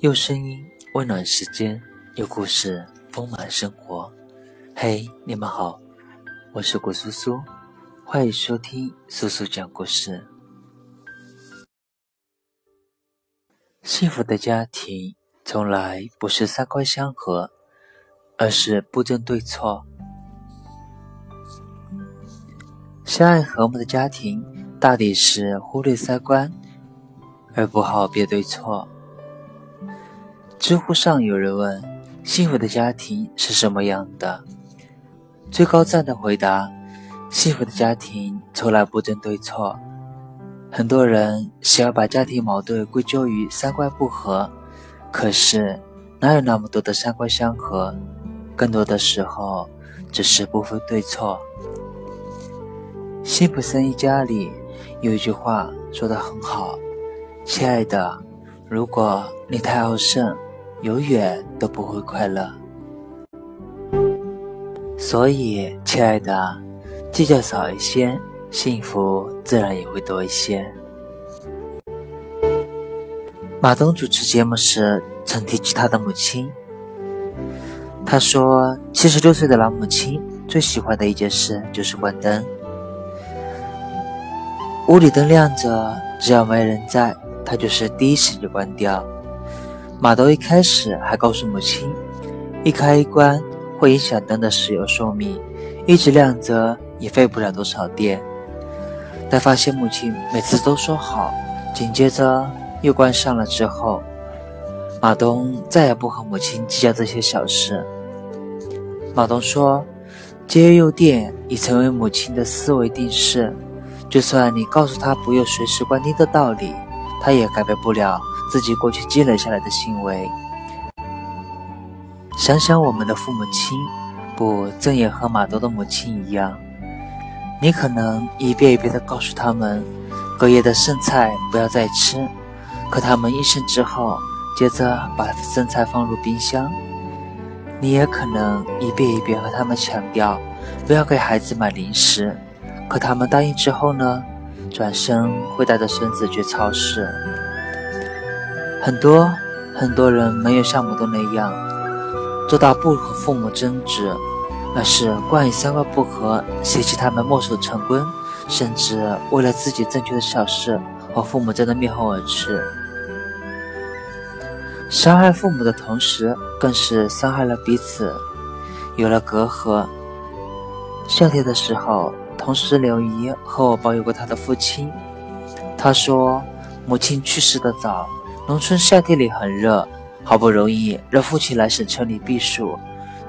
用声音温暖时间，用故事丰满生活。嘿，你们好，我是古苏苏，欢迎收听苏苏讲故事。幸福的家庭从来不是三观相合，而是不争对错。相爱和睦的家庭，大抵是忽略三观，而不好别对错。知乎上有人问：“幸福的家庭是什么样的？”最高赞的回答：“幸福的家庭从来不争对错。”很多人想要把家庭矛盾归咎于三观不合，可是哪有那么多的三观相合？更多的时候只是不分对错。辛普森一家里有一句话说得很好：“亲爱的，如果你太好胜。”永远都不会快乐，所以，亲爱的，计较少一些，幸福自然也会多一些。马东主持节目时曾提起他的母亲，他说，七十六岁的老母亲最喜欢的一件事就是关灯，屋里灯亮着，只要没人在，他就是第一时间关掉。马东一开始还告诉母亲，一开一关会影响灯的使用寿命，一直亮着也费不了多少电。但发现母亲每次都说好，紧接着又关上了之后，马东再也不和母亲计较这些小事。马东说，节约用电已成为母亲的思维定式，就算你告诉他不用随时关灯的道理，他也改变不了。自己过去积累下来的行为，想想我们的父母亲，不正也和马东的母亲一样？你可能一遍一遍地告诉他们，隔夜的剩菜不要再吃，可他们一声之后，接着把剩菜放入冰箱。你也可能一遍一遍和他们强调，不要给孩子买零食，可他们答应之后呢，转身会带着孙子去超市。很多很多人没有像马东那样做到不和父母争执，而是惯于三观不合，嫌弃他们墨守成规，甚至为了自己正确的小事和父母争得面红耳赤。伤害父母的同时，更是伤害了彼此，有了隔阂。夏天的时候，同事刘姨和我抱怨过她的父亲，她说母亲去世的早。农村夏天里很热，好不容易让父亲来省城里避暑，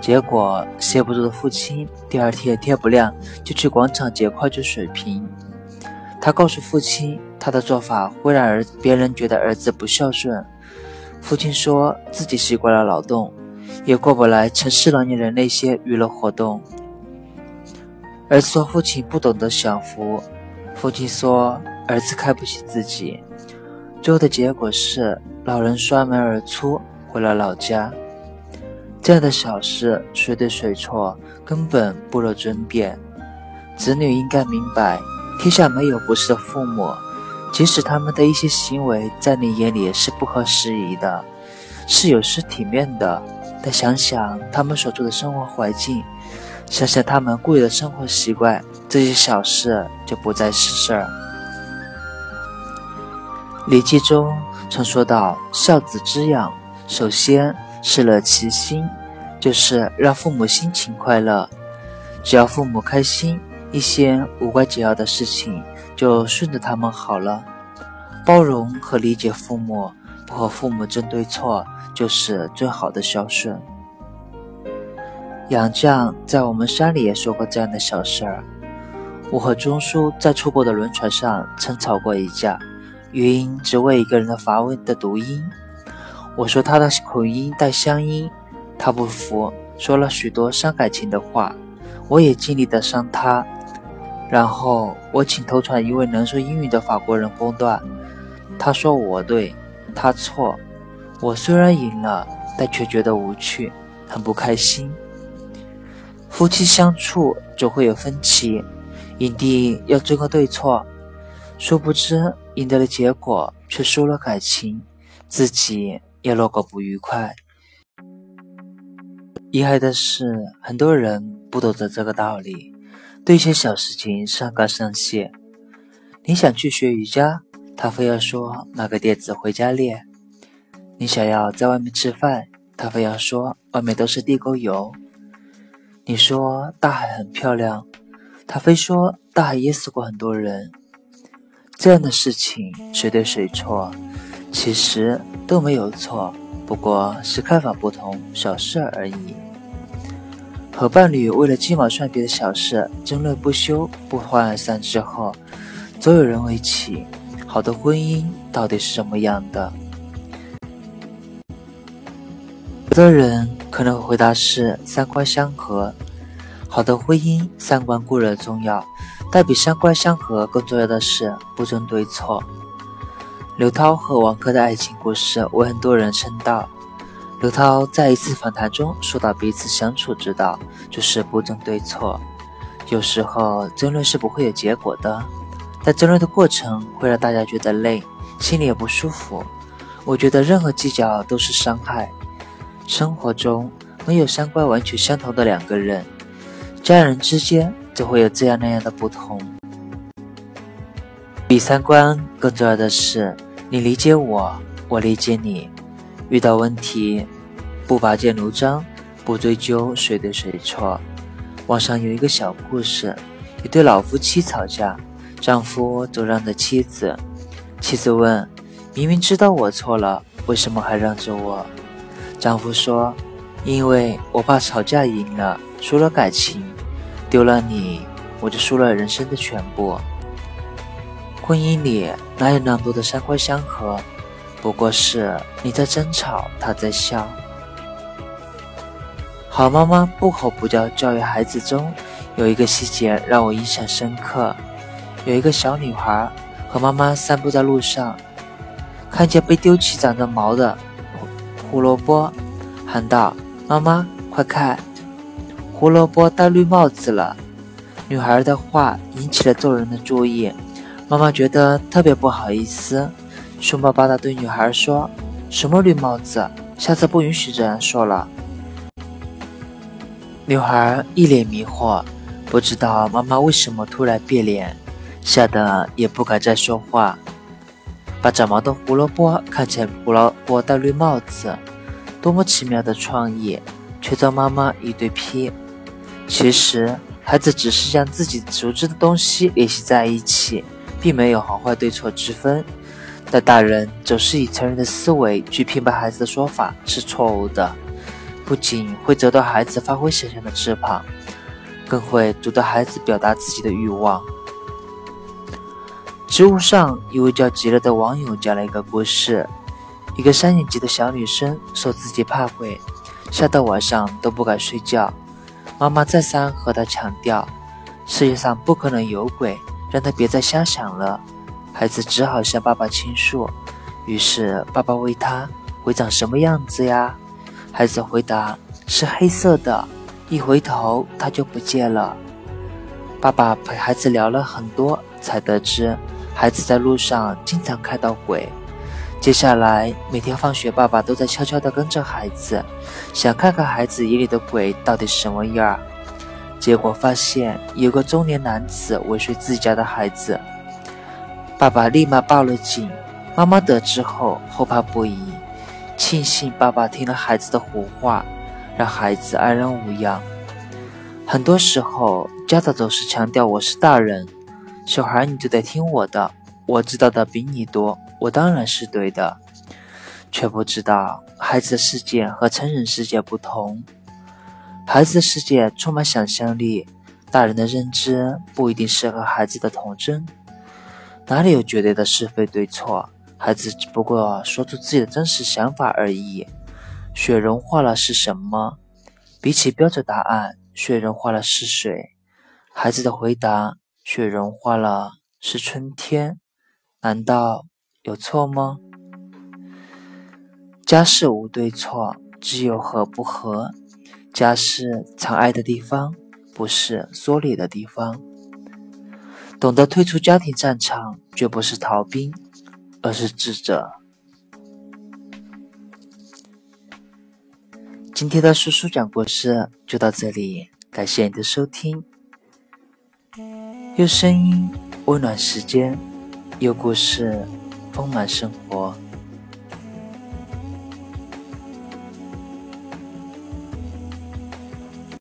结果歇不住的父亲第二天天不亮就去广场捡矿泉水瓶。他告诉父亲，他的做法会让儿别人觉得儿子不孝顺。父亲说自己习惯了劳动，也过不来城市老年人那些娱乐活动。儿子说父亲不懂得享福，父亲说儿子看不起自己。最后的结果是，老人摔门而出，回了老家。这样的小事，谁对谁错，根本不容争辩。子女应该明白，天下没有不是的父母，即使他们的一些行为在你眼里是不合时宜的，是有失体面的，但想想他们所处的生活环境，想想他们固有的生活习惯，这些小事就不再是事儿。《礼记》中曾说到：“孝子之养，首先是乐其心，就是让父母心情快乐。只要父母开心，一些无关紧要的事情就顺着他们好了。包容和理解父母，不和父母争对错，就是最好的孝顺。”杨绛在我们山里也说过这样的小事儿：我和钟叔在出国的轮船上曾吵过一架。原因只为一个人的发问的读音。我说他的口音带乡音，他不服，说了许多伤感情的话。我也尽力的伤他。然后我请投传一位能说英语的法国人公断。他说我对，他错。我虽然赢了，但却觉得无趣，很不开心。夫妻相处总会有分歧，一定要争个对错。殊不知，赢得了结果却输了感情，自己也落个不愉快。遗憾的是，很多人不懂得这个道理，对一些小事情上纲上线。你想去学瑜伽，他非要说拿个垫子回家练；你想要在外面吃饭，他非要说外面都是地沟油。你说大海很漂亮，他非说大海淹死过很多人。这样的事情谁对谁错？其实都没有错，不过是看法不同，小事而已。和伴侣为了鸡毛蒜皮的小事争论不休、不欢而散之后，总有人问起：好的婚姻到底是什么样的？有的人可能回答是三观相合。好的婚姻，三观固然重要。但比三观相合更重要的是不争对错。刘涛和王珂的爱情故事为很多人称道。刘涛在一次访谈中说到，彼此相处之道就是不争对错。有时候争论是不会有结果的，但争论的过程会让大家觉得累，心里也不舒服。我觉得任何计较都是伤害。生活中没有三观完全相同的两个人，家人之间。就会有这样那样的不同。比三观更重要的是，你理解我，我理解你。遇到问题，不拔剑如张，不追究谁对谁错。网上有一个小故事：一对老夫妻吵架，丈夫总让着妻子。妻子问：“明明知道我错了，为什么还让着我？”丈夫说：“因为我怕吵架赢了，输了感情。”丢了你，我就输了人生的全部。婚姻里哪有那么多的三观相合？不过是你在争吵，他在笑。好妈妈不吼不叫教育孩子中有一个细节让我印象深刻。有一个小女孩和妈妈散步在路上，看见被丢弃长着毛的胡萝卜，喊道：“妈妈，快看！”胡萝卜戴绿帽子了，女孩的话引起了众人的注意。妈妈觉得特别不好意思，凶巴巴地对女孩说：“什么绿帽子？下次不允许这样说了。”女孩一脸迷惑，不知道妈妈为什么突然变脸，吓得也不敢再说话。把长毛的胡萝卜看成胡萝卜戴绿帽子，多么奇妙的创意，却遭妈妈一顿批。其实，孩子只是将自己熟知的东西联系在一起，并没有好坏对错之分。但大人总是以成人的思维去评判孩子的说法是错误的，不仅会折断孩子发挥想象的翅膀，更会阻断孩子表达自己的欲望。知乎上一位叫极乐的网友讲了一个故事：一个三年级的小女生说自己怕鬼，吓得晚上都不敢睡觉。妈妈再三和他强调，世界上不可能有鬼，让他别再瞎想了。孩子只好向爸爸倾诉，于是爸爸问他：“鬼长什么样子呀？”孩子回答：“是黑色的，一回头他就不见了。”爸爸陪孩子聊了很多，才得知孩子在路上经常看到鬼。接下来每天放学，爸爸都在悄悄地跟着孩子，想看看孩子眼里的鬼到底什么样儿。结果发现有个中年男子尾随自家的孩子，爸爸立马报了警。妈妈得知后后怕不已，庆幸爸爸听了孩子的胡话，让孩子安然无恙。很多时候，家长总是强调我是大人，小孩你就得听我的，我知道的比你多。我当然是对的，却不知道孩子的世界和成人世界不同。孩子的世界充满想象力，大人的认知不一定适合孩子的童真。哪里有绝对的是非对错？孩子只不过说出自己的真实想法而已。雪融化了是什么？比起标准答案，雪融化了是水。孩子的回答：雪融化了是春天。难道？有错吗？家事无对错，只有合不合。家是藏爱的地方，不是缩理的地方。懂得退出家庭战场，绝不是逃兵，而是智者。今天的叔叔讲故事就到这里，感谢你的收听。用声音温暖时间，有故事丰满生活。